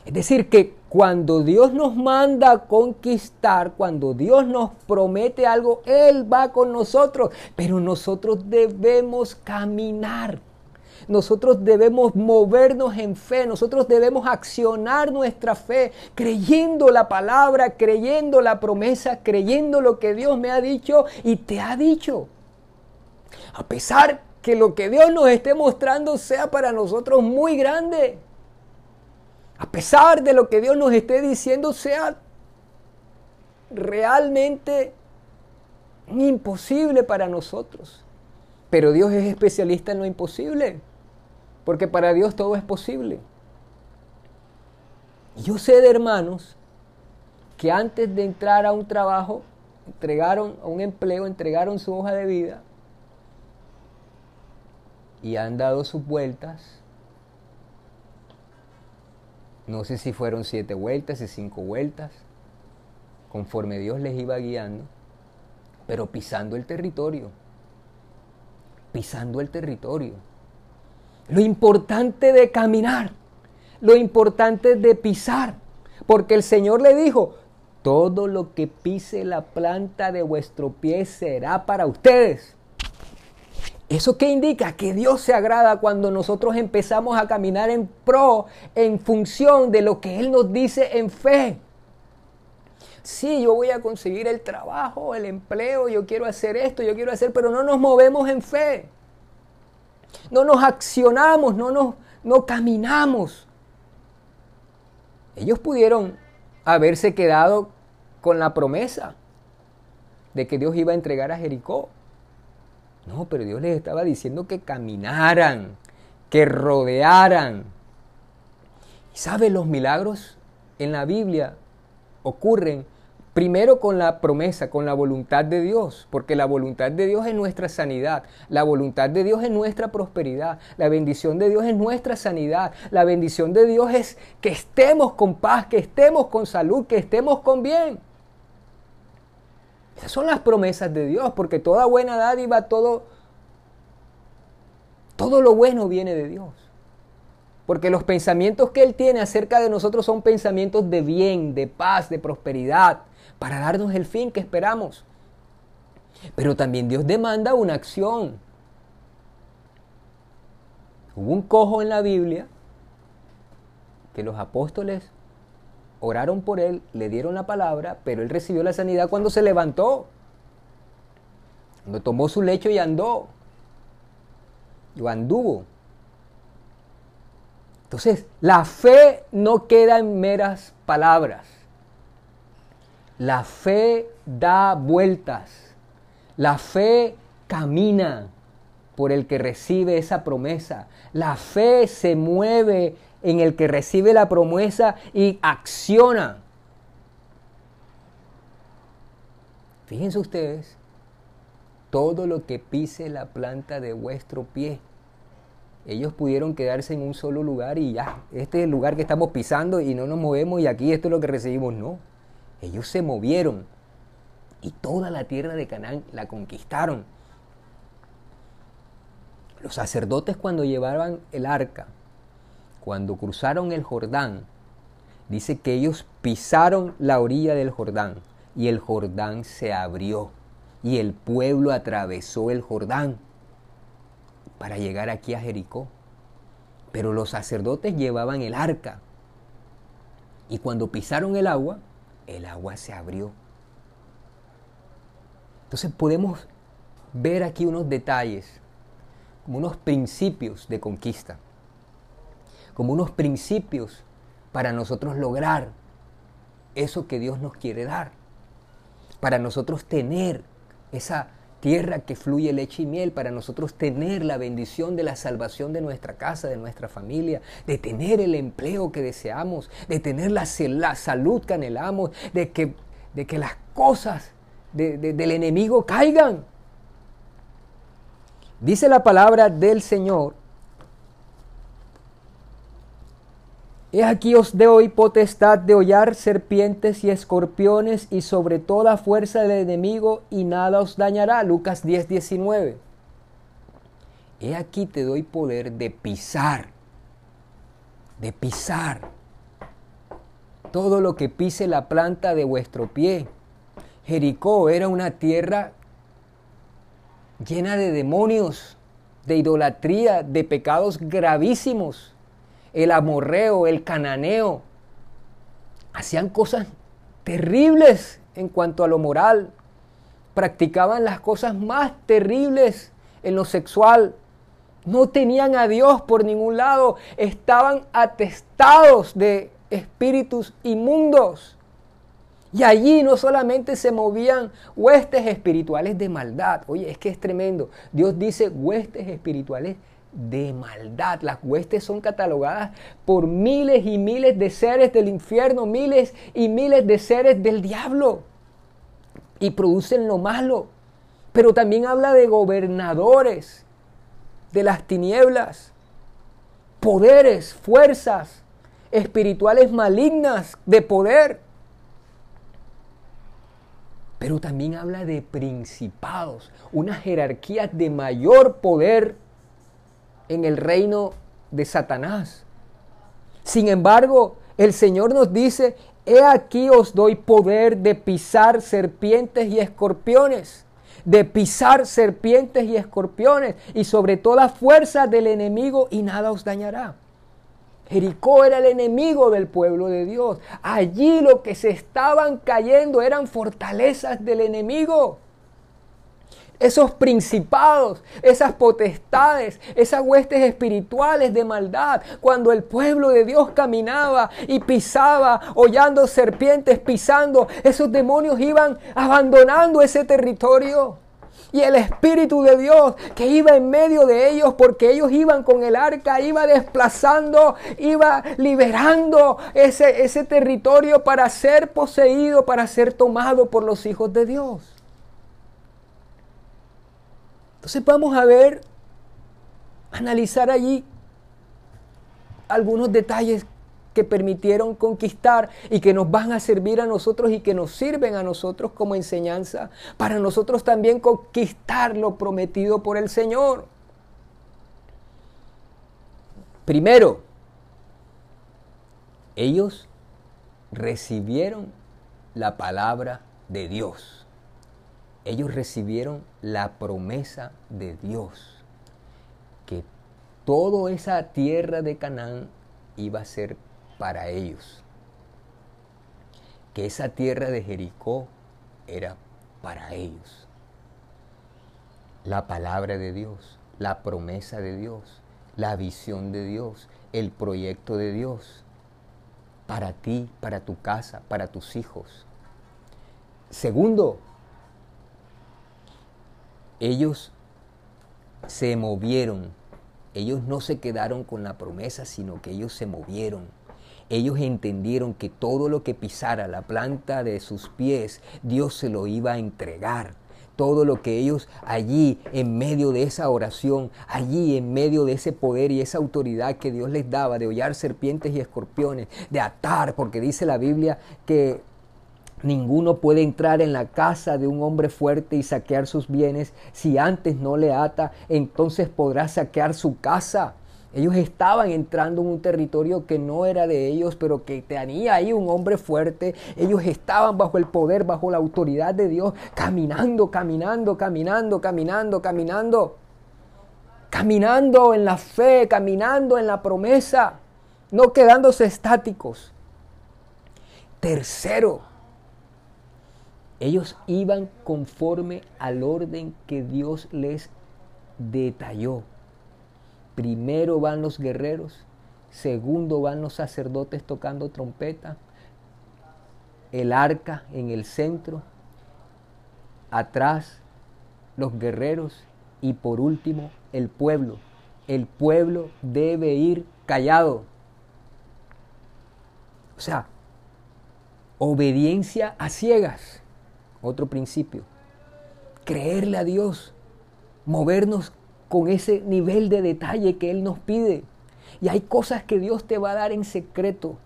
Es decir, que cuando Dios nos manda a conquistar, cuando Dios nos promete algo, Él va con nosotros, pero nosotros debemos caminar. Nosotros debemos movernos en fe, nosotros debemos accionar nuestra fe, creyendo la palabra, creyendo la promesa, creyendo lo que Dios me ha dicho y te ha dicho. A pesar que lo que Dios nos esté mostrando sea para nosotros muy grande a pesar de lo que Dios nos esté diciendo, sea realmente imposible para nosotros. Pero Dios es especialista en lo imposible, porque para Dios todo es posible. Yo sé de hermanos que antes de entrar a un trabajo, entregaron a un empleo, entregaron su hoja de vida y han dado sus vueltas no sé si fueron siete vueltas y cinco vueltas, conforme Dios les iba guiando, pero pisando el territorio, pisando el territorio. Lo importante de caminar, lo importante de pisar, porque el Señor le dijo, todo lo que pise la planta de vuestro pie será para ustedes. ¿Eso qué indica? Que Dios se agrada cuando nosotros empezamos a caminar en pro, en función de lo que Él nos dice en fe. Sí, yo voy a conseguir el trabajo, el empleo, yo quiero hacer esto, yo quiero hacer, pero no nos movemos en fe. No nos accionamos, no nos no caminamos. Ellos pudieron haberse quedado con la promesa de que Dios iba a entregar a Jericó. No, pero Dios les estaba diciendo que caminaran, que rodearan. Y sabe, los milagros en la Biblia ocurren primero con la promesa, con la voluntad de Dios, porque la voluntad de Dios es nuestra sanidad, la voluntad de Dios es nuestra prosperidad, la bendición de Dios es nuestra sanidad, la bendición de Dios es que estemos con paz, que estemos con salud, que estemos con bien. Esas son las promesas de Dios, porque toda buena dádiva, todo, todo lo bueno viene de Dios. Porque los pensamientos que Él tiene acerca de nosotros son pensamientos de bien, de paz, de prosperidad, para darnos el fin que esperamos. Pero también Dios demanda una acción. Hubo un cojo en la Biblia que los apóstoles oraron por él, le dieron la palabra, pero él recibió la sanidad cuando se levantó, cuando tomó su lecho y andó, y anduvo. Entonces, la fe no queda en meras palabras. La fe da vueltas. La fe camina por el que recibe esa promesa. La fe se mueve en el que recibe la promesa y acciona. Fíjense ustedes, todo lo que pise la planta de vuestro pie. Ellos pudieron quedarse en un solo lugar y ya, este es el lugar que estamos pisando y no nos movemos y aquí esto es lo que recibimos. No, ellos se movieron y toda la tierra de Canaán la conquistaron. Los sacerdotes cuando llevaban el arca cuando cruzaron el Jordán, dice que ellos pisaron la orilla del Jordán y el Jordán se abrió y el pueblo atravesó el Jordán para llegar aquí a Jericó. Pero los sacerdotes llevaban el arca y cuando pisaron el agua, el agua se abrió. Entonces podemos ver aquí unos detalles, como unos principios de conquista como unos principios para nosotros lograr eso que Dios nos quiere dar, para nosotros tener esa tierra que fluye leche y miel, para nosotros tener la bendición de la salvación de nuestra casa, de nuestra familia, de tener el empleo que deseamos, de tener la, salud que anhelamos, de que, de que las cosas del enemigo caigan. Dice la palabra del Señor. He aquí os doy potestad de hollar serpientes y escorpiones y sobre toda fuerza del enemigo y nada os dañará. Lucas 10, 19. He aquí te doy poder de pisar, de pisar todo lo que pise la planta de vuestro pie. Jericó era una tierra llena de demonios, de idolatría, de pecados gravísimos. El amorreo, el cananeo, hacían cosas terribles en cuanto a lo moral. Practicaban las cosas más terribles en lo sexual. No tenían a Dios por ningún lado. Estaban atestados de espíritus inmundos. Y allí no solamente se movían huestes espirituales de maldad. Oye, es que es tremendo. Dios dice huestes espirituales de maldad. Las huestes son catalogadas por miles y miles de seres del infierno, miles y miles de seres del diablo. Y producen lo malo. Pero también habla de gobernadores de las tinieblas, poderes, fuerzas espirituales malignas de poder. Pero también habla de principados, una jerarquía de mayor poder en el reino de Satanás. Sin embargo, el Señor nos dice, he aquí os doy poder de pisar serpientes y escorpiones, de pisar serpientes y escorpiones, y sobre toda fuerza del enemigo, y nada os dañará. Jericó era el enemigo del pueblo de Dios. Allí lo que se estaban cayendo eran fortalezas del enemigo. Esos principados, esas potestades, esas huestes espirituales de maldad, cuando el pueblo de Dios caminaba y pisaba, hollando serpientes, pisando, esos demonios iban abandonando ese territorio. Y el Espíritu de Dios que iba en medio de ellos porque ellos iban con el arca, iba desplazando, iba liberando ese, ese territorio para ser poseído, para ser tomado por los hijos de Dios. Entonces vamos a ver, analizar allí algunos detalles que permitieron conquistar y que nos van a servir a nosotros y que nos sirven a nosotros como enseñanza para nosotros también conquistar lo prometido por el Señor. Primero, ellos recibieron la palabra de Dios. Ellos recibieron la promesa de Dios, que toda esa tierra de Canaán iba a ser para ellos. Que esa tierra de Jericó era para ellos. La palabra de Dios, la promesa de Dios, la visión de Dios, el proyecto de Dios, para ti, para tu casa, para tus hijos. Segundo, ellos se movieron, ellos no se quedaron con la promesa, sino que ellos se movieron ellos entendieron que todo lo que pisara la planta de sus pies, Dios se lo iba a entregar. Todo lo que ellos allí, en medio de esa oración, allí en medio de ese poder y esa autoridad que Dios les daba de hollar serpientes y escorpiones, de atar, porque dice la Biblia que Ninguno puede entrar en la casa de un hombre fuerte y saquear sus bienes. Si antes no le ata, entonces podrá saquear su casa. Ellos estaban entrando en un territorio que no era de ellos, pero que tenía ahí un hombre fuerte. Ellos estaban bajo el poder, bajo la autoridad de Dios, caminando, caminando, caminando, caminando, caminando. Caminando en la fe, caminando en la promesa, no quedándose estáticos. Tercero, ellos iban conforme al orden que Dios les detalló. Primero van los guerreros, segundo van los sacerdotes tocando trompeta, el arca en el centro, atrás los guerreros y por último el pueblo. El pueblo debe ir callado. O sea, obediencia a ciegas, otro principio. Creerle a Dios, movernos con ese nivel de detalle que Él nos pide. Y hay cosas que Dios te va a dar en secreto,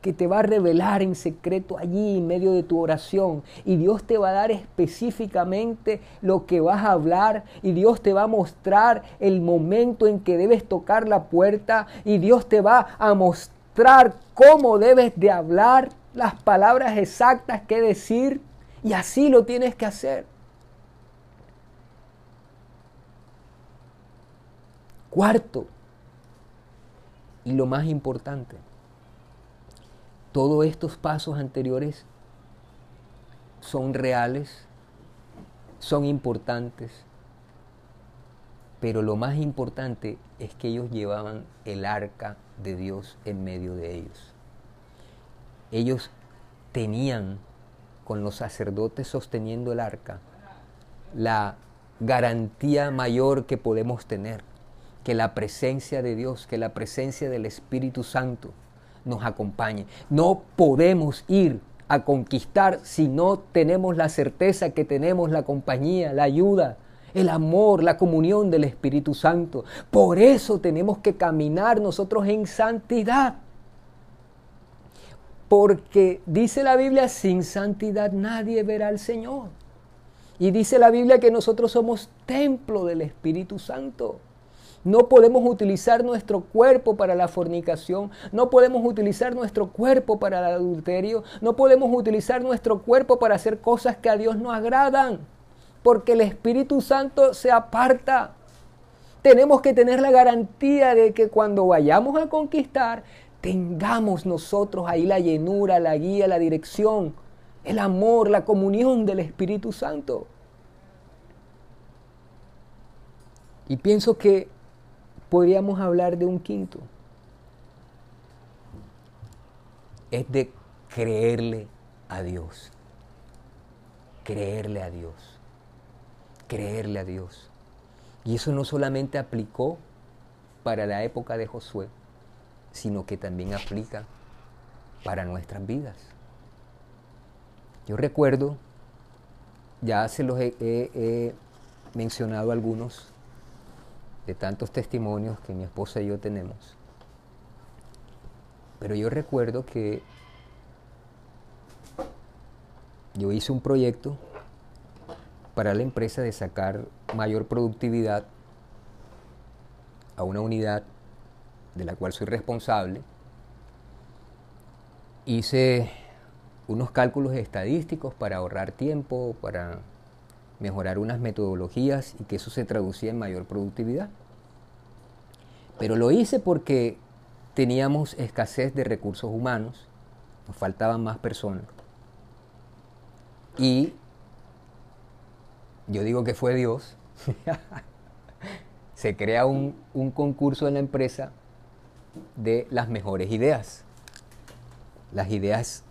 que te va a revelar en secreto allí en medio de tu oración. Y Dios te va a dar específicamente lo que vas a hablar. Y Dios te va a mostrar el momento en que debes tocar la puerta. Y Dios te va a mostrar cómo debes de hablar, las palabras exactas que decir. Y así lo tienes que hacer. Cuarto, y lo más importante, todos estos pasos anteriores son reales, son importantes, pero lo más importante es que ellos llevaban el arca de Dios en medio de ellos. Ellos tenían, con los sacerdotes sosteniendo el arca, la garantía mayor que podemos tener que la presencia de Dios, que la presencia del Espíritu Santo nos acompañe. No podemos ir a conquistar si no tenemos la certeza que tenemos la compañía, la ayuda, el amor, la comunión del Espíritu Santo. Por eso tenemos que caminar nosotros en santidad. Porque dice la Biblia, sin santidad nadie verá al Señor. Y dice la Biblia que nosotros somos templo del Espíritu Santo. No podemos utilizar nuestro cuerpo para la fornicación, no podemos utilizar nuestro cuerpo para el adulterio, no podemos utilizar nuestro cuerpo para hacer cosas que a Dios no agradan, porque el Espíritu Santo se aparta. Tenemos que tener la garantía de que cuando vayamos a conquistar, tengamos nosotros ahí la llenura, la guía, la dirección, el amor, la comunión del Espíritu Santo. Y pienso que podríamos hablar de un quinto. Es de creerle a Dios. Creerle a Dios. Creerle a Dios. Y eso no solamente aplicó para la época de Josué, sino que también aplica para nuestras vidas. Yo recuerdo, ya se los he, he mencionado algunos, de tantos testimonios que mi esposa y yo tenemos. Pero yo recuerdo que yo hice un proyecto para la empresa de sacar mayor productividad a una unidad de la cual soy responsable. Hice unos cálculos estadísticos para ahorrar tiempo, para mejorar unas metodologías y que eso se traducía en mayor productividad. Pero lo hice porque teníamos escasez de recursos humanos, nos faltaban más personas. Y yo digo que fue Dios. [laughs] se crea un, un concurso en la empresa de las mejores ideas. Las ideas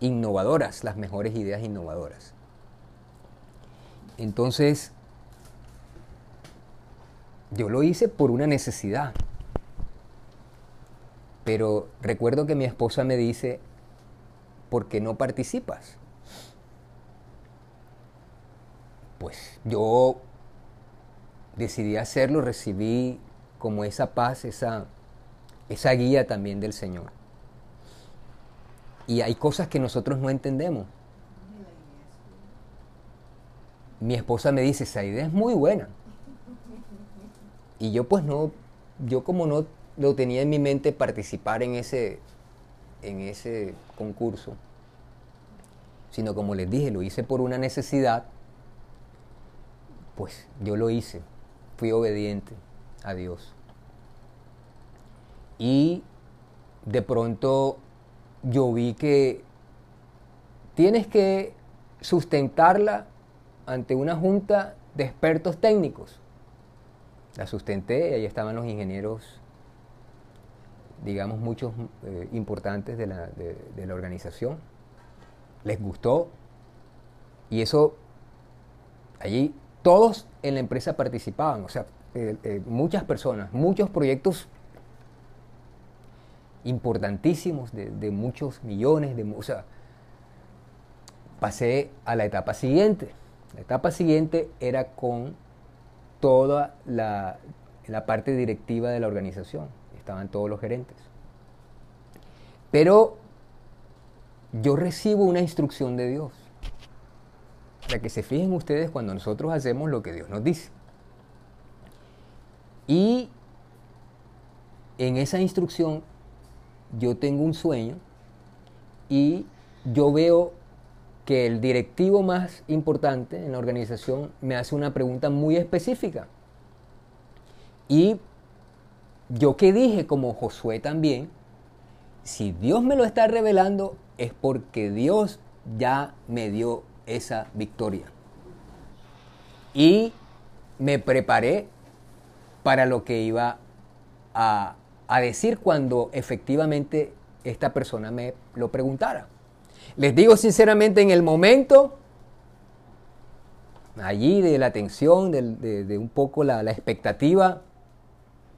innovadoras, las mejores ideas innovadoras. Entonces, yo lo hice por una necesidad. Pero recuerdo que mi esposa me dice, ¿por qué no participas? Pues yo decidí hacerlo, recibí como esa paz, esa, esa guía también del Señor. Y hay cosas que nosotros no entendemos mi esposa me dice, esa idea es muy buena. Y yo pues no, yo como no lo tenía en mi mente participar en ese, en ese concurso, sino como les dije, lo hice por una necesidad, pues yo lo hice, fui obediente a Dios. Y de pronto yo vi que tienes que sustentarla ante una junta de expertos técnicos. La sustenté y ahí estaban los ingenieros, digamos, muchos eh, importantes de la, de, la organización. Les gustó y eso, allí todos en la empresa participaban, o sea, eh, eh, muchas personas, muchos proyectos importantísimos de, muchos millones, de, o pasé a la etapa siguiente. La etapa siguiente era con toda la, la parte directiva de la organización. Estaban todos los gerentes. Pero yo recibo una instrucción de Dios. Para que se fijen ustedes cuando nosotros hacemos lo que Dios nos dice. Y en esa instrucción yo tengo un sueño y yo veo que el directivo más importante en la organización me hace una pregunta muy específica. Y yo que dije, como Josué también, si Dios me lo está revelando es porque Dios ya me dio esa victoria. Y me preparé para lo que iba a, a decir cuando efectivamente esta persona me lo preguntara. Les digo sinceramente, en el momento, allí de la tensión, de, un poco la, expectativa,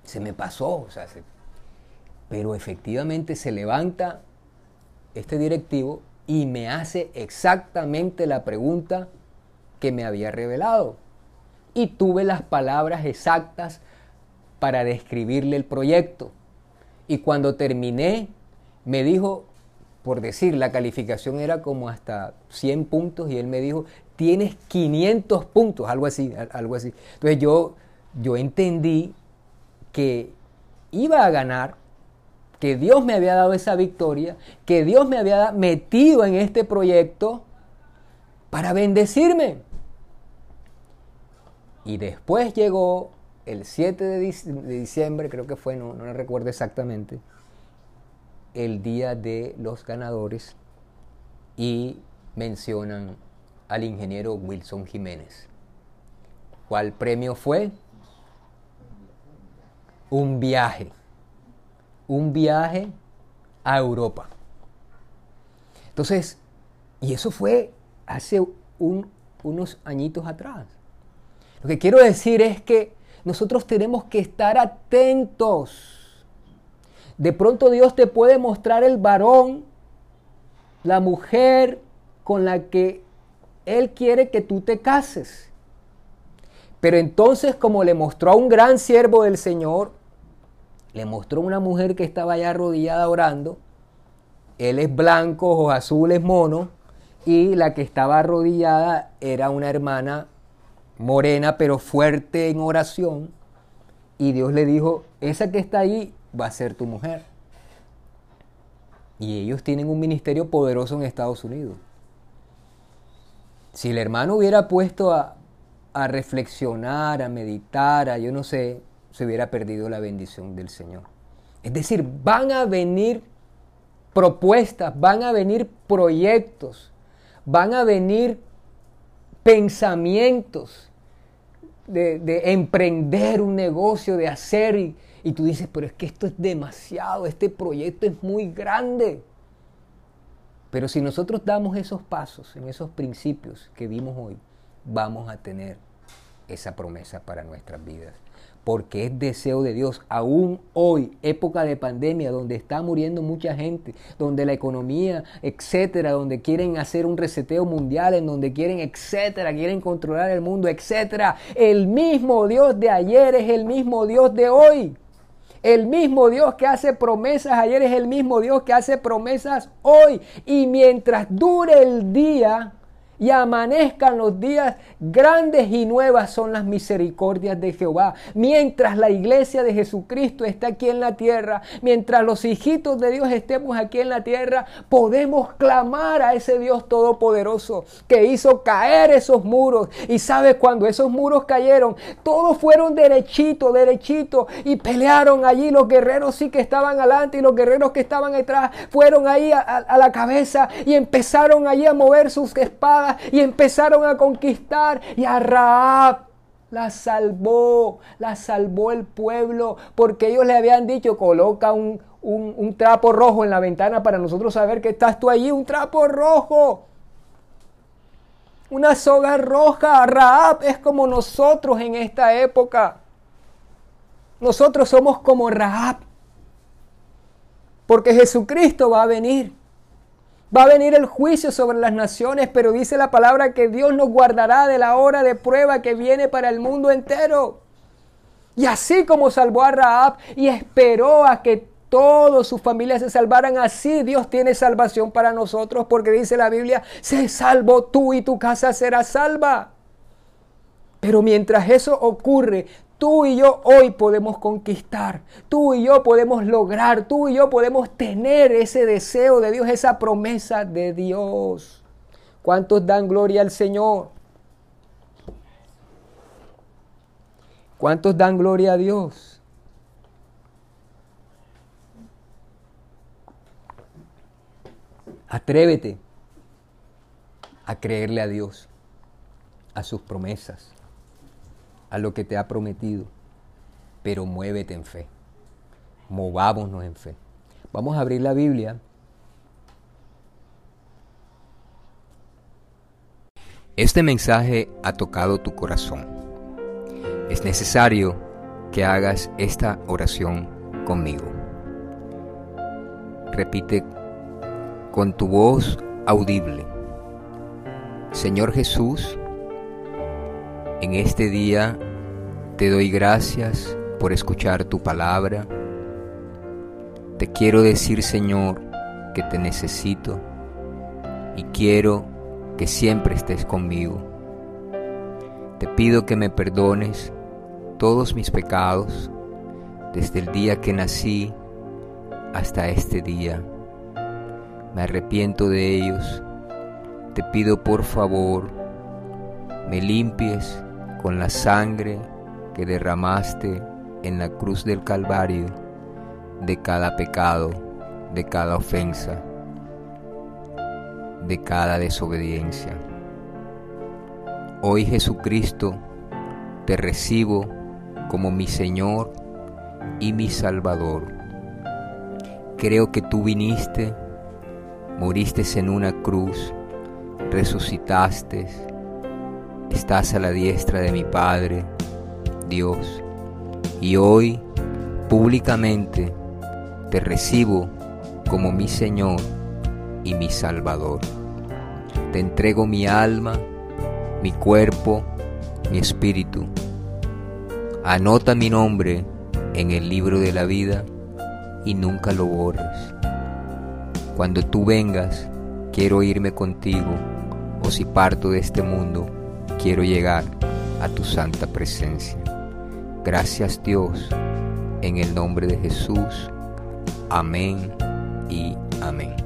se me pasó. pero efectivamente se levanta este directivo y me hace exactamente la pregunta que me había revelado. Y tuve las palabras exactas para describirle el proyecto. Y cuando terminé, me dijo, por decir, la calificación era como hasta 100 puntos y él me dijo, tienes 500 puntos, algo así, algo así. Entonces yo, yo entendí que iba a ganar, que Dios me había dado esa victoria, que Dios me había metido en este proyecto para bendecirme. Y después llegó el 7 de, diciembre, creo que fue, no, no recuerdo exactamente, el día de los ganadores y mencionan al ingeniero Wilson Jiménez. ¿Cuál premio fue? Un viaje. Un viaje a Europa. Entonces, y eso fue hace unos añitos atrás. Lo que quiero decir es que nosotros tenemos que estar atentos de pronto Dios te puede mostrar el varón, la mujer con la que Él quiere que tú te cases. Pero entonces, como le mostró a un gran siervo del Señor, le mostró una mujer que estaba allá arrodillada orando. Él es blanco, ojos azules, mono. Y la que estaba arrodillada era una hermana morena, pero fuerte en oración. Y Dios le dijo, esa que está ahí va a ser tu mujer. Y ellos tienen un ministerio poderoso en Estados Unidos. Si el hermano hubiera puesto a, reflexionar, a meditar, a yo no sé, se hubiera perdido la bendición del Señor. Es decir, van a venir propuestas, van a venir proyectos, van a venir pensamientos de, de emprender un negocio, de hacer y, y tú dices, pero es que esto es demasiado, este proyecto es muy grande. Pero si nosotros damos esos pasos, en esos principios que vimos hoy, vamos a tener esa promesa para nuestras vidas. Porque es deseo de Dios, aún hoy, época de pandemia, donde está muriendo mucha gente, donde la economía, etcétera, donde quieren hacer un reseteo mundial, en donde quieren, etcétera, quieren controlar el mundo, etcétera. El mismo Dios de ayer es el mismo Dios de hoy. El mismo Dios que hace promesas ayer es el mismo Dios que hace promesas hoy. Y mientras dure el día, y amanezcan los días, grandes y nuevas son las misericordias de Jehová. Mientras la iglesia de Jesucristo está aquí en la tierra, mientras los hijitos de Dios estemos aquí en la tierra, podemos clamar a ese Dios todopoderoso que hizo caer esos muros. Y sabe cuando esos muros cayeron, todos fueron derechitos, derechitos y pelearon allí. Los guerreros sí que estaban adelante y los guerreros que estaban atrás fueron ahí a la cabeza y empezaron allí a mover sus espadas y empezaron a conquistar y a Raab la salvó, la salvó el pueblo, porque ellos le habían dicho, coloca un, un, trapo rojo en la ventana para nosotros saber que estás tú allí, un trapo rojo. Una soga roja. Raab es como nosotros en esta época. Nosotros somos como Raab. Porque Jesucristo va a venir. Va a venir el juicio sobre las naciones, pero dice la palabra que Dios nos guardará de la hora de prueba que viene para el mundo entero. Y así como salvó a Raab y esperó a que todos sus familias se salvaran, así Dios tiene salvación para nosotros, porque dice la Biblia, se salvó tú y tu casa será salva. Pero mientras eso ocurre, Tú y yo hoy podemos conquistar, tú y yo podemos lograr, tú y yo podemos tener ese deseo de Dios, esa promesa de Dios. ¿Cuántos dan gloria al Señor? ¿Cuántos dan gloria a Dios? Atrévete a creerle a Dios, a sus promesas a lo que te ha prometido, pero muévete en fe. Movámonos en fe. Vamos a abrir la Biblia. Este mensaje ha tocado tu corazón. Es necesario que hagas esta oración conmigo. Repite con tu voz audible. Señor Jesús, en este día te doy gracias por escuchar tu palabra. Te quiero decir, Señor, que te necesito y quiero que siempre estés conmigo. Te pido que me perdones todos mis pecados desde el día que nací hasta este día. Me arrepiento de ellos. Te pido por favor, me limpies con la sangre que derramaste en la cruz del Calvario de cada pecado, de cada ofensa, de cada desobediencia. Hoy Jesucristo te recibo como mi Señor y mi Salvador. Creo que tú viniste, moriste en una cruz, resucitaste, estás a la diestra de mi Padre, Dios, y hoy públicamente te recibo como mi Señor y mi Salvador. Te entrego mi alma, mi cuerpo, mi espíritu. Anota mi nombre en el libro de la vida y nunca lo borres. Cuando tú vengas, quiero irme contigo, o si parto de este mundo, quiero llegar a tu santa presencia. Gracias Dios, en el nombre de Jesús. Amén y amén.